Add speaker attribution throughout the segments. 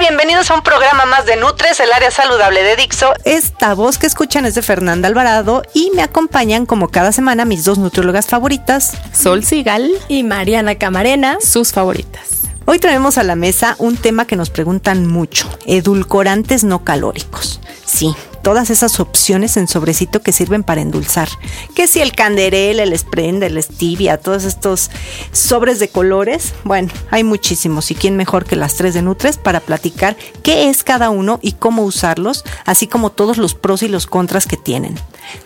Speaker 1: Bienvenidos a un programa más de Nutres, el área saludable de Dixo.
Speaker 2: Esta voz que escuchan es de Fernanda Alvarado y me acompañan como cada semana mis dos nutriólogas favoritas,
Speaker 3: Sol Sigal
Speaker 4: y Mariana Camarena,
Speaker 3: sus favoritas.
Speaker 2: Hoy traemos a la mesa un tema que nos preguntan mucho, edulcorantes no calóricos. Sí, todas esas opciones en sobrecito que sirven para endulzar. Que si el canderel, el Sprenda, el stevia, todos estos sobres de colores. Bueno, hay muchísimos y quién mejor que las tres de Nutres para platicar qué es cada uno y cómo usarlos, así como todos los pros y los contras que tienen.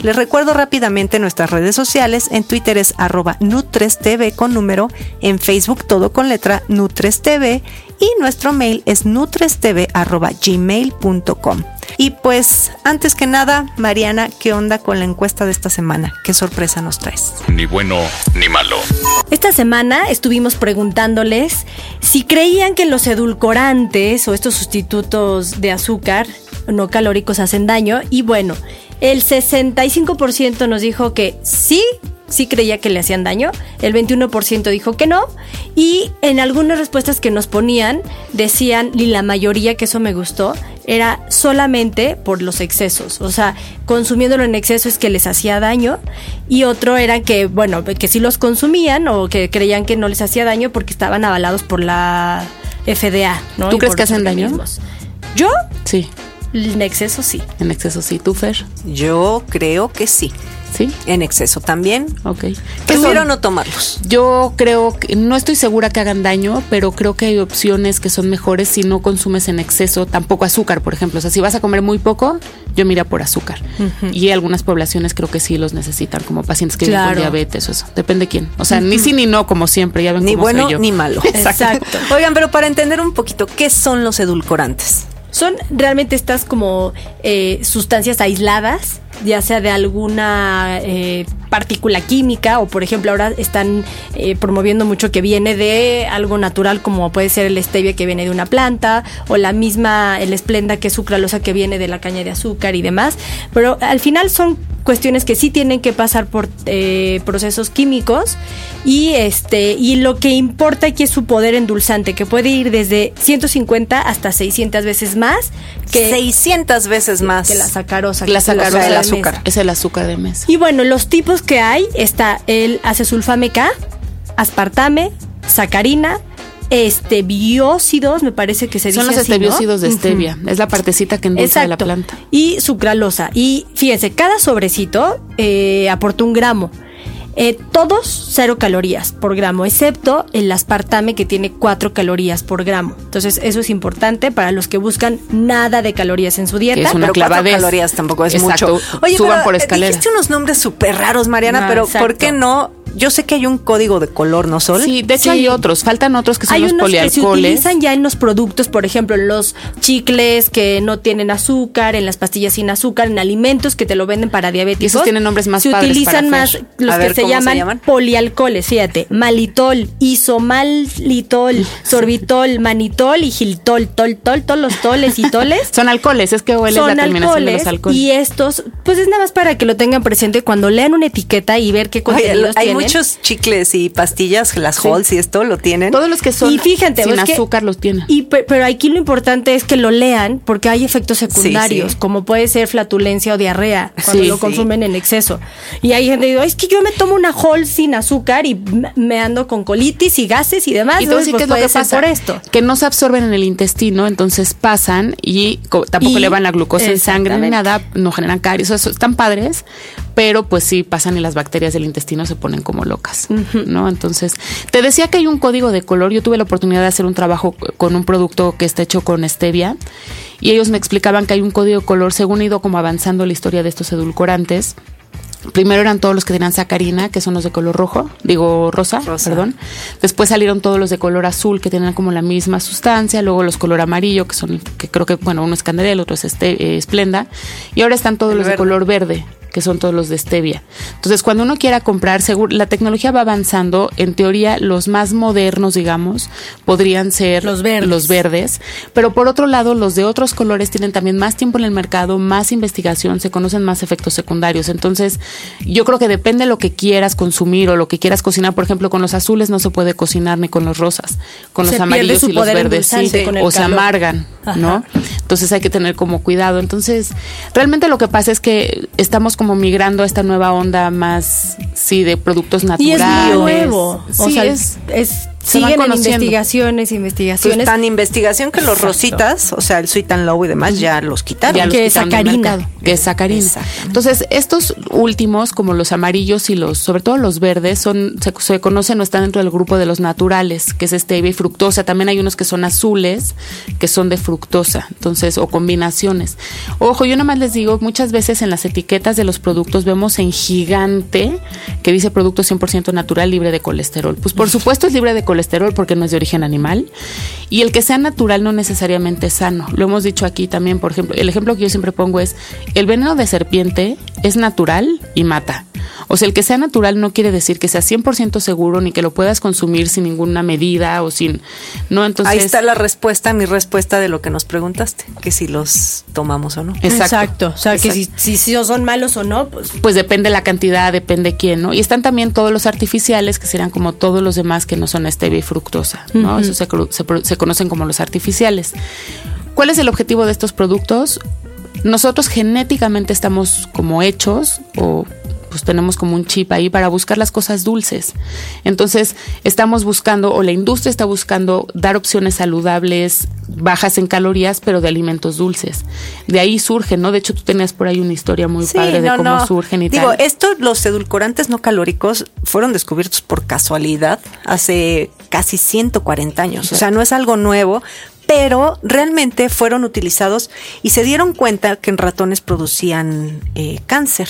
Speaker 2: Les recuerdo rápidamente nuestras redes sociales. En Twitter es arroba NutresTV con número. En Facebook todo con letra NutresTV. Y nuestro mail es nutrestv.gmail.com. Y pues, antes que nada, Mariana, ¿qué onda con la encuesta de esta semana? ¿Qué sorpresa nos traes?
Speaker 5: Ni bueno ni malo.
Speaker 4: Esta semana estuvimos preguntándoles si creían que los edulcorantes o estos sustitutos de azúcar no calóricos hacen daño. Y bueno, el 65% nos dijo que sí, sí creía que le hacían daño, el 21% dijo que no, y en algunas respuestas que nos ponían decían, y la mayoría que eso me gustó, era solamente por los excesos, o sea, consumiéndolo en exceso es que les hacía daño, y otro era que, bueno, que sí los consumían o que creían que no les hacía daño porque estaban avalados por la FDA, ¿no?
Speaker 3: ¿Tú
Speaker 4: Y
Speaker 3: crees que hacen daño?
Speaker 4: Yo,
Speaker 3: Sí,
Speaker 4: en exceso sí.
Speaker 3: en exceso sí. ¿Tú, Fer?
Speaker 2: Yo creo que sí.
Speaker 3: Sí,
Speaker 2: En exceso también.
Speaker 3: ok.
Speaker 2: Prefiero no tomarlos.
Speaker 3: Yo creo que, no estoy segura que hagan daño, pero creo que hay opciones que son mejores si no consumes en exceso, tampoco azúcar, por ejemplo. O sea, si vas a comer muy poco, yo mira por azúcar. Y algunas poblaciones creo que sí los necesitan, como pacientes que viven
Speaker 4: Claro.
Speaker 3: con diabetes o eso. Depende quién. O sea, ni sí ni no, como siempre. Ya ven
Speaker 2: Ni
Speaker 3: cómo
Speaker 2: bueno
Speaker 3: soy yo.
Speaker 2: ni malo.
Speaker 4: Exacto.
Speaker 2: Oigan, pero para entender un poquito, ¿qué son los edulcorantes?
Speaker 4: Son realmente estas como eh, sustancias aisladas, ya sea de alguna eh, partícula química o por ejemplo ahora están eh, promoviendo mucho que viene de algo natural como puede ser el stevia que viene de una planta o la misma el esplenda que es sucralosa que viene de la caña de azúcar y demás, pero al final son cuestiones que sí tienen que pasar por eh, procesos químicos y este y lo que importa aquí es su poder endulzante que puede ir desde 150 hasta 600 veces más que
Speaker 2: 600 veces más.
Speaker 4: que la sacarosa.
Speaker 3: La sacarosa
Speaker 4: azúcar mesa.
Speaker 3: Es el azúcar de mesa.
Speaker 4: Y bueno, los tipos que hay está el acesulfame K, aspartame, sacarina, estebiócidos, me parece que se dice
Speaker 3: Son los
Speaker 4: así, ¿no?
Speaker 3: estebiócidos de stevia. Es la partecita que endulza de la planta.
Speaker 4: Y sucralosa. Y fíjense, cada sobrecito eh, aporta un gramo. Eh, todos cero calorías por gramo, excepto el aspartame que tiene cuatro calorías por gramo. Entonces, eso es importante para los que buscan nada de calorías en su dieta.
Speaker 3: Que es una
Speaker 2: pero cuatro calorías tampoco es
Speaker 3: Exacto.
Speaker 2: mucho. Oye,
Speaker 3: Suban
Speaker 2: pero,
Speaker 3: por
Speaker 2: eh,
Speaker 3: escaleras.
Speaker 2: Dijiste unos nombres súper raros, Mariana, pero ¿por qué no? Yo sé que hay un código de color, ¿no, Sol?
Speaker 3: Sí, de hecho
Speaker 4: Sí.
Speaker 3: hay otros. Faltan otros que son
Speaker 4: Hay
Speaker 3: los
Speaker 4: unos que se
Speaker 3: polialcoholes.
Speaker 4: utilizan ya en los productos, por ejemplo, en los chicles que no tienen azúcar, en las pastillas sin azúcar, en alimentos que te lo venden para diabéticos.
Speaker 3: Y esos tienen nombres más
Speaker 4: Se
Speaker 3: padres
Speaker 4: utilizan
Speaker 3: para
Speaker 4: más los
Speaker 2: A
Speaker 4: que
Speaker 2: ver,
Speaker 4: se
Speaker 2: ¿cómo se
Speaker 4: llaman, polialcoholes, fíjate, malitol, isomalitol, sorbitol, manitol y giltol, tol, tol, todos los toles y toles.
Speaker 3: Son alcoholes, es que es la terminación de
Speaker 4: alcoholes
Speaker 3: los alcoholes.
Speaker 4: y estos, pues es nada más para que lo tengan presente cuando lean una etiqueta y ver qué
Speaker 2: Oye,
Speaker 4: contenidos
Speaker 2: hay
Speaker 4: tienen.
Speaker 2: Muchos chicles y pastillas, las Halls y esto lo tienen.
Speaker 3: Todos los que son
Speaker 4: Y fíjate,
Speaker 3: sin
Speaker 4: que-
Speaker 3: azúcar los tienen.
Speaker 4: Y pe- pero aquí lo importante es que lo lean porque hay efectos secundarios,
Speaker 2: sí.
Speaker 4: como puede ser flatulencia o diarrea cuando
Speaker 3: Sí,
Speaker 4: lo
Speaker 3: sí.
Speaker 4: consumen en exceso. Y hay gente que dice, "Ay, es que yo me tomo una Hall sin azúcar y me ando con colitis y gases y demás.
Speaker 3: y decir
Speaker 4: Pues
Speaker 3: qué es lo que pasa.
Speaker 4: por esto.
Speaker 3: Que no se absorben en el intestino, entonces pasan y co- tampoco
Speaker 4: Y-
Speaker 3: elevan la glucosa en sangre ni nada, no generan caries. O sea, están padres, pero pues sí pasan y las bacterias del intestino se ponen como locas, ¿no? Entonces, te decía que hay un código de color. Yo tuve la oportunidad de hacer un trabajo con un producto que está hecho con stevia y ellos me explicaban que hay un código de color según ha ido como avanzando la historia de estos edulcorantes Primero eran todos los que tenían sacarina, que son los de color rojo, digo rosa, perdón. Después salieron todos los de color azul, que tenían como la misma sustancia. Luego los color amarillo, que son, que creo que, bueno, uno es Candela, el otro es este, Esplenda. Y ahora están todos los de color verde, que son todos los de stevia. Entonces, cuando uno quiera comprar, seguro, la tecnología va avanzando. En teoría, los más modernos, digamos, podrían ser
Speaker 4: los verdes.
Speaker 3: los verdes. Pero por otro lado, los de otros colores tienen también más tiempo en el mercado, más investigación, se conocen más efectos secundarios. Entonces, yo creo que depende de lo que quieras consumir o lo que quieras cocinar. Por ejemplo, con los azules no se puede cocinar ni con los rosas. Con los amarillos y los verdes sí, o se amargan, ¿no? Entonces hay que tener como cuidado. Entonces, realmente lo que pasa es que estamos como migrando a esta nueva onda más, sí, de productos naturales.
Speaker 4: Y es nuevo.
Speaker 3: Sí,
Speaker 4: o sea,
Speaker 3: es,
Speaker 4: es siguen en investigaciones, investigaciones.
Speaker 2: Pues tan investigación que los rositas, o sea, el sweet and low y demás, ya los quitaron.
Speaker 3: Ya los
Speaker 4: que es
Speaker 3: quitaron
Speaker 4: sacarina.
Speaker 3: Que es sacarina. Entonces, estos últimos, como los amarillos y los, sobre todo los verdes, son, se, se conocen o están dentro del grupo de los naturales, que es stevia y fructosa. También hay unos que son azules, que son de fructosa, entonces, o combinaciones. Ojo, yo nomás les digo, muchas veces en las etiquetas de los productos vemos en gigante que dice producto 100% natural libre de colesterol. Pues por supuesto es libre de colesterol porque no es de origen animal. Y el que sea natural no necesariamente es sano. Lo hemos dicho aquí también, por ejemplo, el ejemplo que yo siempre pongo es, el veneno de serpiente es natural y mata. O sea, el que sea natural no quiere decir que sea 100% seguro ni que lo puedas consumir sin ninguna medida o sin... No, entonces...
Speaker 2: Ahí está la respuesta, mi respuesta de lo que nos preguntaste, que si los tomamos o no.
Speaker 3: Exacto.
Speaker 4: O sea, que si, si, si son malos o no, pues
Speaker 3: Pues depende la cantidad, depende quién, ¿no? Y están también todos los artificiales, que serían como todos los demás que no son stevia y fructosa, ¿no? Eso se conocen como los artificiales. ¿Cuál es el objetivo de estos productos? Nosotros genéticamente estamos como hechos o pues tenemos como un chip ahí para buscar las cosas dulces. Entonces, estamos buscando, o la industria está buscando, dar opciones saludables, bajas en calorías, pero de alimentos dulces. De ahí surgen, ¿no? De hecho, tú tenías por ahí una historia muy padre de cómo surgen y
Speaker 2: Digo,
Speaker 3: tal.
Speaker 2: esto, los edulcorantes no calóricos fueron descubiertos por casualidad hace casi 140 años. O sea, no es algo nuevo, pero realmente fueron utilizados y se dieron cuenta que en ratones producían eh, cáncer.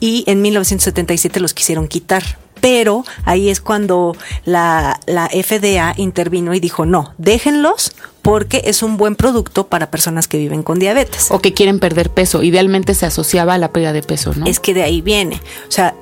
Speaker 2: Y en 1977 los quisieron quitar. Pero ahí es cuando la, la FDA intervino y dijo, no, déjenlos porque es un buen producto para personas que viven con diabetes.
Speaker 3: O que quieren perder peso. Idealmente se asociaba a la pérdida de peso, ¿no?
Speaker 2: Es que de ahí viene. O sea,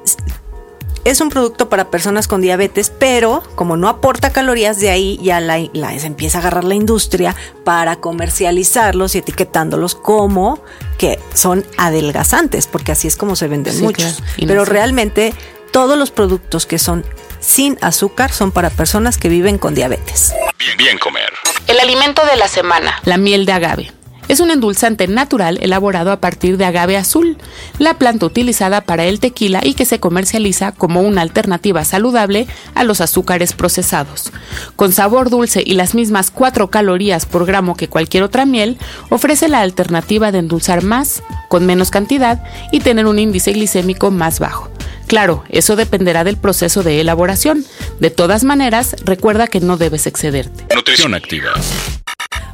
Speaker 2: es un producto para personas con diabetes, pero como no aporta calorías, de ahí ya la, la- se empieza a agarrar la industria para comercializarlos y etiquetándolos como que son adelgazantes, porque así es como se venden
Speaker 3: Sí,
Speaker 2: muchos.
Speaker 3: claro. Y no
Speaker 2: Pero
Speaker 3: sé.
Speaker 2: realmente todos los productos que son sin azúcar son para personas que viven con diabetes.
Speaker 5: Bien, bien comer.
Speaker 3: El alimento de la semana. La miel de agave. Es un endulzante natural elaborado a partir de agave azul, la planta utilizada para el tequila y que se comercializa como una alternativa saludable a los azúcares procesados. Con sabor dulce y las mismas 4 calorías por gramo que cualquier otra miel, ofrece la alternativa de endulzar más, con menos cantidad y tener un índice glicémico más bajo. Claro, eso dependerá del proceso de elaboración. De todas maneras, recuerda que no debes excederte.
Speaker 5: Nutrición activa.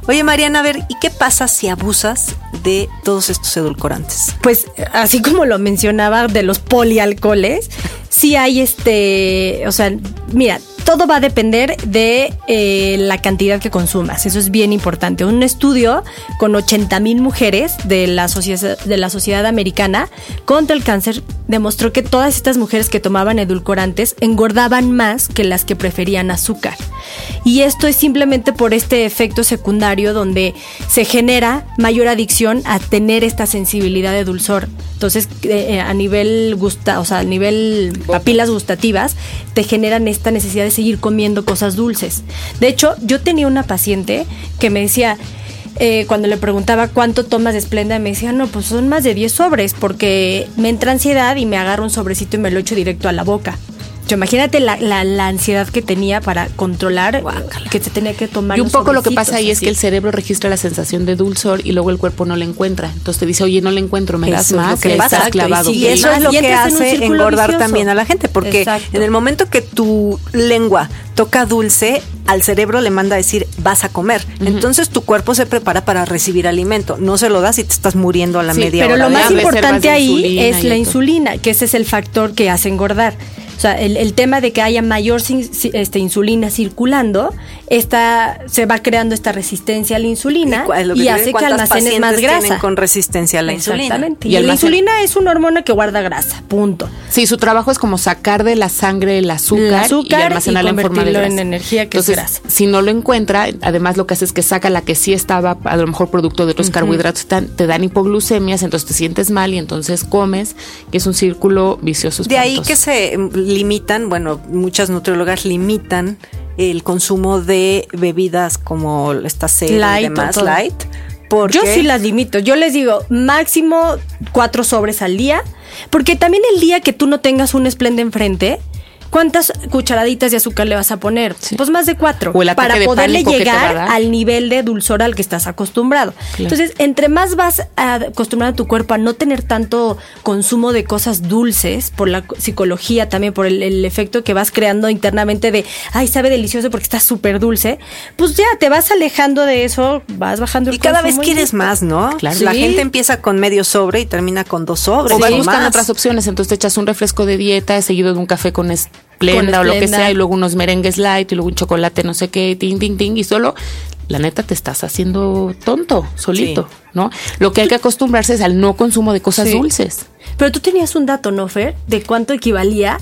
Speaker 2: Oye, Mariana, a ver, ¿y qué pasa si abusas de todos estos edulcorantes?
Speaker 4: pues así como lo mencionaba de los polialcoholes, sí hay este, o sea, mira, todo va a depender de eh, la cantidad que consumas. Eso es bien importante. Un estudio con 80 mil mujeres de la, sociedad, de la sociedad americana contra el cáncer demostró que todas estas mujeres que tomaban edulcorantes engordaban más que las que preferían azúcar. Y esto es simplemente por este efecto secundario donde se genera mayor adicción a tener esta sensibilidad de dulzor. Entonces, eh, a nivel gusta, o sea, a nivel papilas gustativas, te generan esta necesidad de seguir comiendo cosas dulces. De hecho, yo tenía una paciente que me decía, eh, cuando le preguntaba cuánto tomas de Splenda, me decía, no, pues son más de 10 sobres, porque me entra ansiedad y me agarro un sobrecito y me lo echo directo a la boca. Imagínate la, la, la, ansiedad que tenía para controlar que se tenía que tomar.
Speaker 3: Y un poco lo que pasa ahí es que el cerebro registra la sensación de dulzor y luego el cuerpo no la encuentra. Entonces te dice, oye, no la encuentro, me das más.
Speaker 2: que estás clavado. Y, eso es lo que hace engordar también a la gente, porque en el momento que tu lengua toca dulce, al cerebro le manda a decir, vas a comer. Entonces tu cuerpo se prepara para recibir alimento. No se lo das y te estás muriendo a la media
Speaker 4: pero
Speaker 2: hora.
Speaker 4: Pero lo más importante ahí es la insulina, que ese es el factor que hace engordar. O sea, el, tema de que haya mayor este, insulina circulando, esta, se va creando esta resistencia a la insulina y, hace que almacenes más grasa.
Speaker 2: con resistencia a la insulina.
Speaker 4: Exactamente. Y, la insulina es una hormona que guarda grasa, punto.
Speaker 3: Sí, su trabajo es como sacar de la sangre el azúcar, y almacenarla en forma de grasa.
Speaker 4: en energía que
Speaker 3: Entonces,
Speaker 4: es grasa.
Speaker 3: Si no lo encuentra, además lo que hace es que saca la que sí estaba, a lo mejor producto de otros carbohidratos, te dan hipoglucemias, entonces te sientes mal y entonces comes, que es un círculo vicioso.
Speaker 2: De ahí que se limitan, bueno, muchas nutriólogas limitan el consumo de bebidas como esta serie light y demás, light.
Speaker 4: Porque yo sí las limito. Yo les digo, máximo cuatro sobres al día. Porque también el día que tú no tengas un esplende enfrente, ¿Cuántas cucharaditas de azúcar le vas a poner? Pues más de cuatro. para poderle llegar al nivel de dulzor al que estás acostumbrado. Entonces, entre más vas a acostumbrar a tu cuerpo a no tener tanto consumo de cosas dulces, por la psicología también, por el, efecto que vas creando internamente de, ay, sabe delicioso porque está súper dulce, pues ya te vas alejando de eso, vas bajando el
Speaker 2: Y cada vez quieres más, ¿no? Claro. La gente empieza con medio sobre y termina con dos sobres.
Speaker 3: O vas buscando otras opciones, entonces te echas un refresco de dieta seguido de un café con esplenda o lo que sea, y luego unos merengues light y luego un chocolate no sé qué, ting, ting, ting, y solo, la neta, te estás haciendo tonto, solito, ¿no? Lo que hay que acostumbrarse es al no consumo de cosas dulces.
Speaker 4: Pero tú tenías un dato, ¿no, Fer? De cuánto equivalía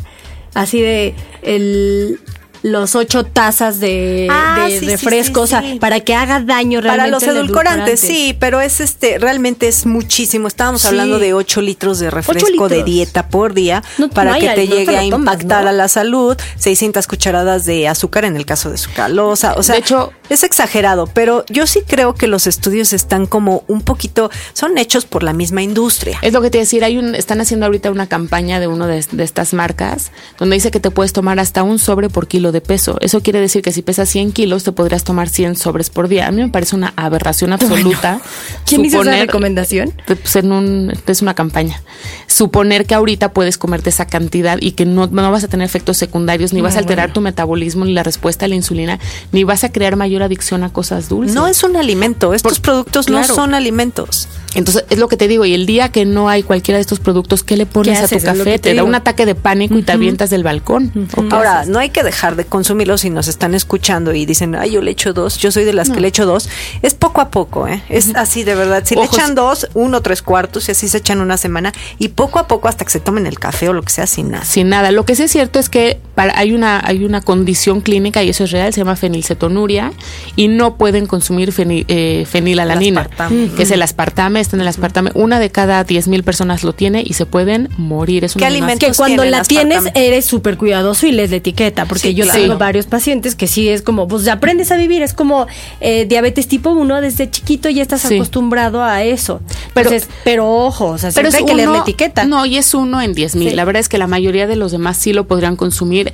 Speaker 4: así de el los ocho tazas de, ah, refresco, o sea, para que haga daño realmente.
Speaker 2: Para los edulcorantes, sí, pero es este, realmente es muchísimo. Estábamos hablando de ocho litros de refresco de dieta por día para que te llegue a impactar a la salud, 600 cucharadas de azúcar en el caso de sucralosa, o sea, de hecho, es exagerado, pero yo sí creo que los estudios están como un poquito, son hechos por la misma industria.
Speaker 3: Es lo que te decir, hay un, están haciendo ahorita una campaña de uno de, de estas marcas donde dice que te puedes tomar hasta un sobre por kilo de peso. Eso quiere decir que si pesas 100 kilos, te podrías tomar 100 sobres por día. A mí me parece una aberración absoluta.
Speaker 4: ¿Quién hizo esa recomendación?
Speaker 3: Pues en un, es una campaña. Suponer que ahorita puedes comerte esa cantidad y que no, no vas a tener efectos secundarios, ni vas a alterar tu metabolismo, ni la respuesta a la insulina, ni vas a crear mayor adicción a cosas dulces.
Speaker 2: No es un alimento. Estos productos no son alimentos.
Speaker 3: Entonces, es lo que te digo, y el día que no hay cualquiera de estos productos, ¿qué le pones a tu café? Te, da un ataque de pánico y te avientas del balcón.
Speaker 2: Ahora, no hay que dejar de consumirlos si nos están escuchando y dicen, ay, yo le echo dos, yo soy de las que le echo dos. Es poco a poco, ¿eh? Es así de verdad. Si le echan dos, uno, tres cuartos, y así se echan una semana, y poco a poco hasta que se tomen el café o lo que sea, sin nada.
Speaker 3: Sin nada. Lo que sí es cierto es que para, hay, una, hay una condición clínica, y eso es real, se llama fenilcetonuria, y no pueden consumir eh, fenilalanina, que es el aspartame, está en el aspartame una de cada 10 mil personas lo tiene y se pueden morir. Es
Speaker 4: ¿Qué alimentos Que cuando la tienes eres súper cuidadoso y les de etiqueta, porque yo tengo varios pacientes que sí es como, pues ya aprendes a vivir, es como eh, diabetes tipo 1, desde chiquito ya estás acostumbrado a eso. Pero, pero ojo, o sea, siempre hay que leer la etiqueta.
Speaker 3: No, y es uno en 10 mil. La verdad es que la mayoría de los demás sí lo podrían consumir.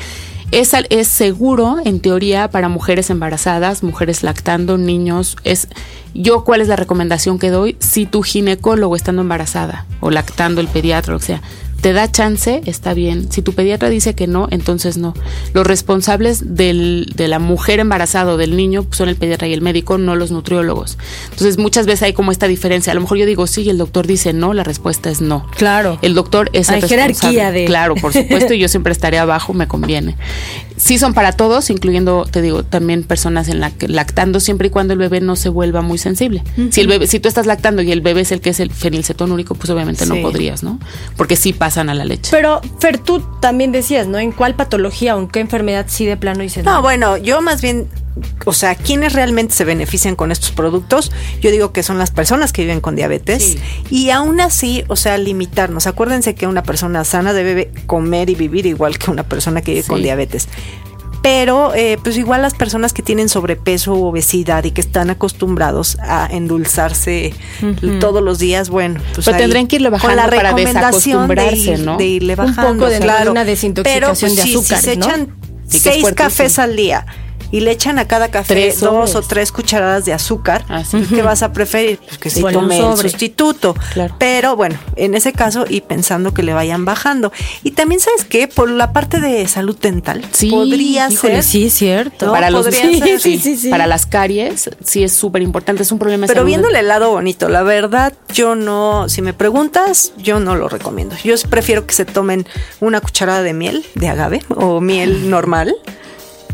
Speaker 3: Es, es seguro, en teoría, para mujeres embarazadas, mujeres lactando, niños. Es yo, ¿cuál es la recomendación que doy? Si tu ginecólogo estando embarazada o lactando el pediatra, o sea, te da chance, está bien. Si tu pediatra dice que no, entonces no. Los responsables del, de la mujer embarazada o del niño son el pediatra y el médico, no los nutriólogos. Entonces muchas veces hay como esta diferencia. A lo mejor yo digo sí y el doctor dice no, la respuesta es no.
Speaker 4: Claro.
Speaker 3: El doctor es
Speaker 4: hay
Speaker 3: el
Speaker 4: jerarquía de.
Speaker 3: Claro, por supuesto, y yo siempre estaré abajo, me conviene. Sí son para todos, incluyendo, te digo, también personas en la que lactando siempre y cuando el bebé no se vuelva muy sensible. Si el bebé, si tú estás lactando y el bebé es el que es el fenilcetonúrico, pues obviamente no podrías, ¿no? Porque sí pasa a la leche.
Speaker 4: Pero, Fer, tú también decías, ¿no? ¿En cuál patología o en qué enfermedad sí de plano dices?
Speaker 2: No, bueno, yo más bien o sea, ¿quiénes realmente se benefician con estos productos? Yo digo que son las personas que viven con diabetes y aún así, o sea, limitarnos. Acuérdense que una persona sana debe comer y vivir igual que una persona que vive con diabetes pero eh, pues igual las personas que tienen sobrepeso u obesidad y que están acostumbrados a endulzarse todos los días, bueno, pues
Speaker 3: pero
Speaker 2: ahí,
Speaker 3: que irle bajando
Speaker 2: con la
Speaker 3: para
Speaker 2: de
Speaker 3: desacostumbrarse,
Speaker 2: ir-
Speaker 3: ¿no?
Speaker 2: de irle
Speaker 4: Un
Speaker 2: bajando,
Speaker 4: poco de
Speaker 2: claro.
Speaker 4: una desintoxicación
Speaker 2: pero, pues,
Speaker 4: de azúcar,
Speaker 2: si se
Speaker 4: ¿no?
Speaker 2: echan
Speaker 3: Sí, que es
Speaker 2: seis cafés al día y le echan a cada café
Speaker 3: Tres
Speaker 2: dos
Speaker 3: sobres.
Speaker 2: o tres cucharadas de azúcar,
Speaker 3: Ah,
Speaker 2: ¿qué vas a preferir? Pues que se
Speaker 4: Bueno, un
Speaker 2: tome el
Speaker 4: sobre.
Speaker 2: sustituto.
Speaker 3: Claro.
Speaker 2: Pero bueno, en ese caso y pensando que le vayan bajando. Y también, ¿sabes qué? Por la parte de salud dental,
Speaker 3: Sí,
Speaker 2: podría
Speaker 4: Híjole,
Speaker 2: ser.
Speaker 4: sí, es cierto.
Speaker 2: No,
Speaker 3: para los sí,
Speaker 2: ser.
Speaker 3: sí,
Speaker 4: Sí, sí.
Speaker 3: para las caries sí es súper importante, es un problema de
Speaker 2: Pero
Speaker 3: salud.
Speaker 2: viéndole el lado bonito, la verdad, yo no, si me preguntas, yo no lo recomiendo. Yo prefiero que se tomen una cucharada de miel de agave o miel normal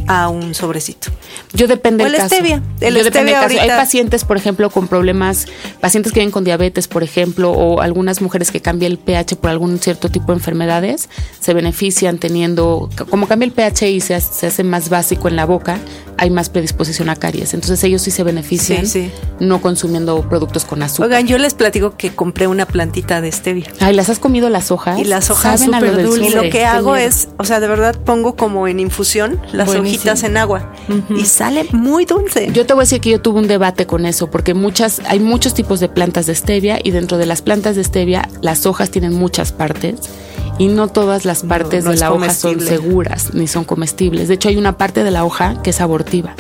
Speaker 2: a un sobrecito.
Speaker 3: Yo depende del
Speaker 2: el
Speaker 3: caso.
Speaker 2: stevia. El
Speaker 3: Yo depende
Speaker 2: stevia
Speaker 3: caso. Hay pacientes, por ejemplo, con problemas, pacientes que vienen con diabetes, por ejemplo, o algunas mujeres que cambian el pH por algún cierto tipo de enfermedades, se benefician teniendo, como cambia el pH y se, se hace más básico en la boca, hay más predisposición a caries. Entonces ellos sí se benefician
Speaker 2: Sí, sí.
Speaker 3: no consumiendo productos con azúcar.
Speaker 2: Oigan, yo les platico que compré una plantita de stevia.
Speaker 3: Ay, ¿las has comido las hojas?
Speaker 2: Y las hojas
Speaker 3: Saben a lo
Speaker 2: dulces. Y lo que hago es, o sea, de verdad pongo como en infusión las
Speaker 4: Buenísimo.
Speaker 2: hojitas en agua y sale muy dulce.
Speaker 3: Yo te voy a decir que yo tuve un debate con eso, porque muchas, hay muchos tipos de plantas de stevia y dentro de las plantas de stevia las hojas tienen muchas partes y no todas las partes
Speaker 2: no
Speaker 3: de la hoja son seguras ni son comestibles. De hecho, hay una parte de la hoja que es abortiva.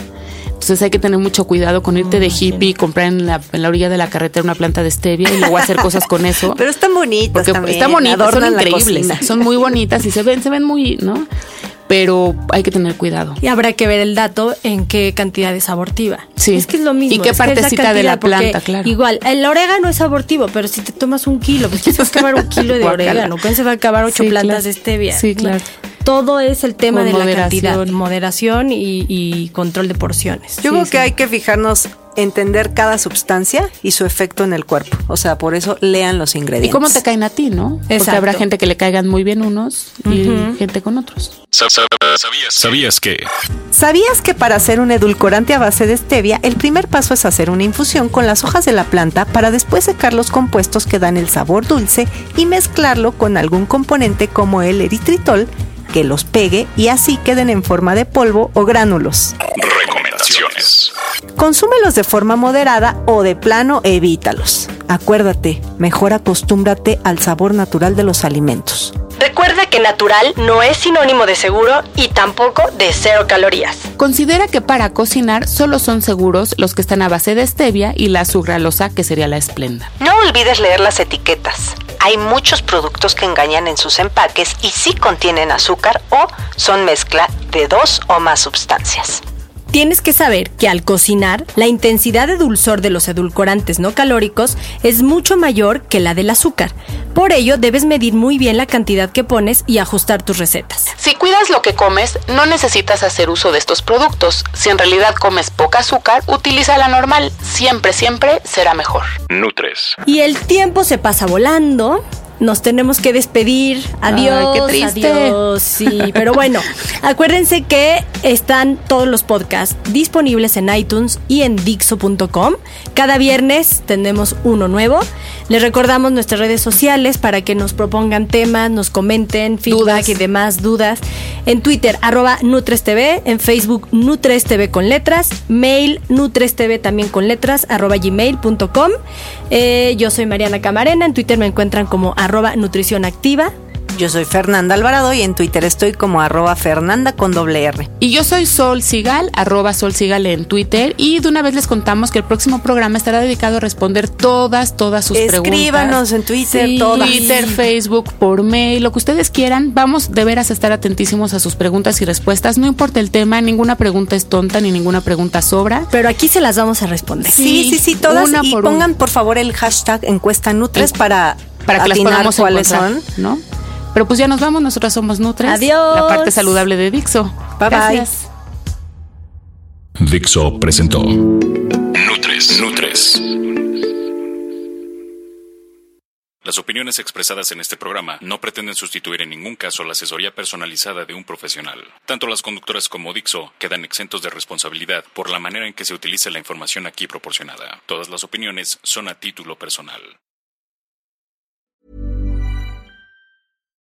Speaker 3: Entonces hay que tener mucho cuidado con irte de hippie y comprar en la, en la orilla de la carretera una planta de stevia y luego hacer cosas con eso.
Speaker 2: Pero están bonitas
Speaker 3: porque
Speaker 2: también.
Speaker 3: están bonitas, son increíbles, son muy bonitas y se ven, se ven muy, ¿no? Pero hay que tener cuidado.
Speaker 4: Y habrá que ver el dato en qué cantidad es abortiva.
Speaker 3: Sí.
Speaker 4: Es que es lo mismo.
Speaker 3: ¿Y qué partecita de la
Speaker 4: cantidad,
Speaker 3: planta? Claro.
Speaker 4: Igual, el orégano es abortivo, pero si te tomas un kilo, pues ¿quién se va a acabar un kilo de orégano? ¿Quién se va a acabar ocho
Speaker 3: Sí,
Speaker 4: plantas
Speaker 3: claro.
Speaker 4: de stevia?
Speaker 3: Sí, claro.
Speaker 4: Todo es el tema
Speaker 3: Con
Speaker 4: de la cantidad, moderación y, y control de porciones.
Speaker 2: Yo creo que hay que fijarnos, entender cada sustancia y su efecto en el cuerpo. O sea, por eso lean los
Speaker 3: ¿Y
Speaker 2: ingredientes.
Speaker 3: cómo te caen a ti, no? Porque habrá gente que le caigan muy bien unos y gente con otros.
Speaker 5: Sa- sa- ¿Sabías, ¿Sabías que?
Speaker 2: ¿Sabías que para hacer un edulcorante a base de stevia, el primer paso es hacer una infusión con las hojas de la planta para después secar los compuestos que dan el sabor dulce y mezclarlo con algún componente como el eritritol que los pegue y así queden en forma de polvo o gránulos?
Speaker 5: Recomendaciones.
Speaker 2: Consúmelos de forma moderada o de plano evítalos. Acuérdate, mejor acostúmbrate al sabor natural de los alimentos.
Speaker 1: Recuerda que natural no es sinónimo de seguro y tampoco de cero calorías.
Speaker 3: Considera que para cocinar solo son seguros los que están a base de stevia y la sucralosa, que sería la esplenda.
Speaker 1: No olvides leer las etiquetas. Hay muchos productos que engañan en sus empaques y sí contienen azúcar o son mezcla de dos o más sustancias.
Speaker 4: Tienes que saber que al cocinar, la intensidad de dulzor de los edulcorantes no calóricos es mucho mayor que la del azúcar. Por ello, debes medir muy bien la cantidad que pones y ajustar tus recetas.
Speaker 3: Si cuidas lo que comes, no necesitas hacer uso de estos productos. Si en realidad comes poca azúcar, utiliza la normal. Siempre, siempre será mejor.
Speaker 5: Nutres.
Speaker 4: Y el tiempo se pasa volando. Nos tenemos que despedir. Adiós.
Speaker 3: Ay, qué triste.
Speaker 4: Adiós. Sí, pero bueno, acuérdense que están todos los podcasts disponibles en iTunes y en Dixo.com. Cada viernes tenemos uno nuevo. Les recordamos nuestras redes sociales para que nos propongan temas, nos comenten, feedback
Speaker 3: Dudas.
Speaker 4: y demás dudas. En Twitter, arroba NutresTV, en Facebook, NutresTV con letras, mail, NutresTV también con letras, arroba gmail.com. Eh, yo soy Mariana Camarena, en Twitter me encuentran como arroba nutrición activa.
Speaker 2: Yo soy Fernanda Alvarado y en Twitter estoy como arroba Fernanda con doble R.
Speaker 3: Y yo soy Sol Sigal, arroba Sol Sigal en Twitter. Y de una vez les contamos que el próximo programa estará dedicado a responder todas, todas sus preguntas.
Speaker 2: Escríbanos en Twitter
Speaker 4: Sí.
Speaker 2: todas.
Speaker 3: Twitter, Facebook, por mail, lo que ustedes quieran. Vamos de veras a estar atentísimos a sus preguntas y respuestas. No importa el tema, ninguna pregunta es tonta ni ninguna pregunta sobra.
Speaker 4: Pero aquí se las vamos a responder.
Speaker 2: Sí, sí, sí, todas.
Speaker 3: una
Speaker 2: y
Speaker 3: por
Speaker 2: pongan
Speaker 3: una.
Speaker 2: por favor el hashtag encuesta Nutres
Speaker 3: En-
Speaker 2: para,
Speaker 3: para que las podamos
Speaker 2: cuáles son.
Speaker 3: ¿no? Pero pues ya nos vamos, nosotras somos Nutres.
Speaker 4: Adiós.
Speaker 3: La parte saludable de Dixo.
Speaker 2: Bye, bye.
Speaker 3: Gracias.
Speaker 5: Dixo presentó Nutres. Nutres. Las opiniones expresadas en este programa no pretenden sustituir en ningún caso la asesoría personalizada de un profesional. Tanto las conductoras como Dixo quedan exentos de responsabilidad por la manera en que se utiliza la información aquí proporcionada. Todas las opiniones son a título personal.